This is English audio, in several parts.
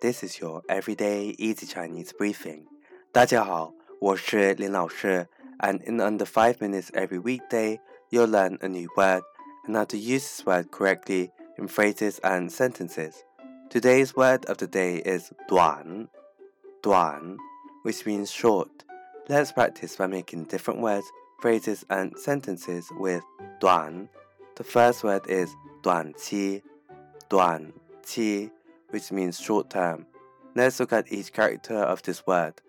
This is your everyday easy Chinese briefing. 大家好，我是林老师 and in under 5 minutes every weekday, you'll learn a new word and how to use this word correctly in phrases and sentences. Today's word of the day is 短,短, which means short. Let's practice by making different words, phrases, and sentences with 短. The first word is 短期,短期 which means short term. Let's look at each character of this word.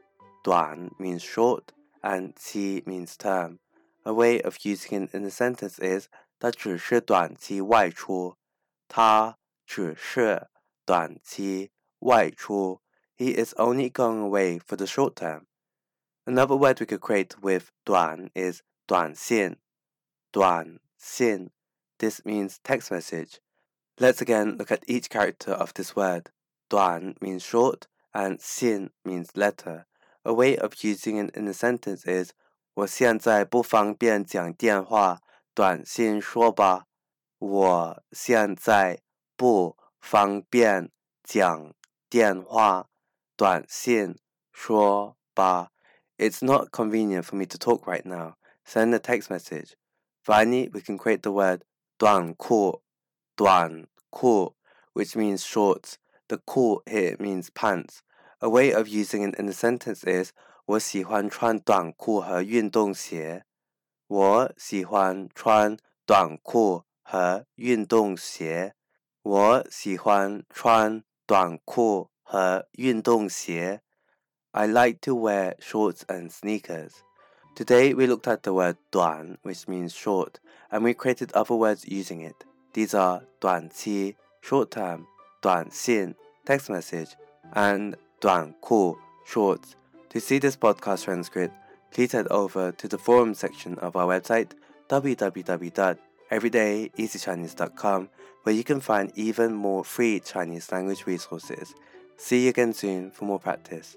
Duan means short and qi means term. A way of using it in a sentence is 他只是短期外出。他只是短期外出。He is only going away for the short term. Another word we could create with duǎn is 短信。短信。This means text message. Let's again look at each character of this word. 短 means short and 信 means letter. A way of using it in a sentence is 我现在不方便讲电话，短信说吧。我现在不方便讲电话，短信说吧。It's not convenient for me to talk right now. Send a text message. Finally, we can create the word 短裤 短裤, which means shorts. The 裤 here means pants. A way of using it in a sentence is 我喜欢穿短裤和运动鞋。我喜欢穿短裤和运动鞋。我喜欢穿短裤和运动鞋。I like to wear shorts and sneakers. Today we looked at the word 短, which means short, and we created other words using it. These are 短期 short term, 短信 text message, and 短裤 shorts. To see this podcast transcript, please head over to the forum section of our website www.everydayeasychinese.com where you can find even more free Chinese language resources. See you again soon for more practice.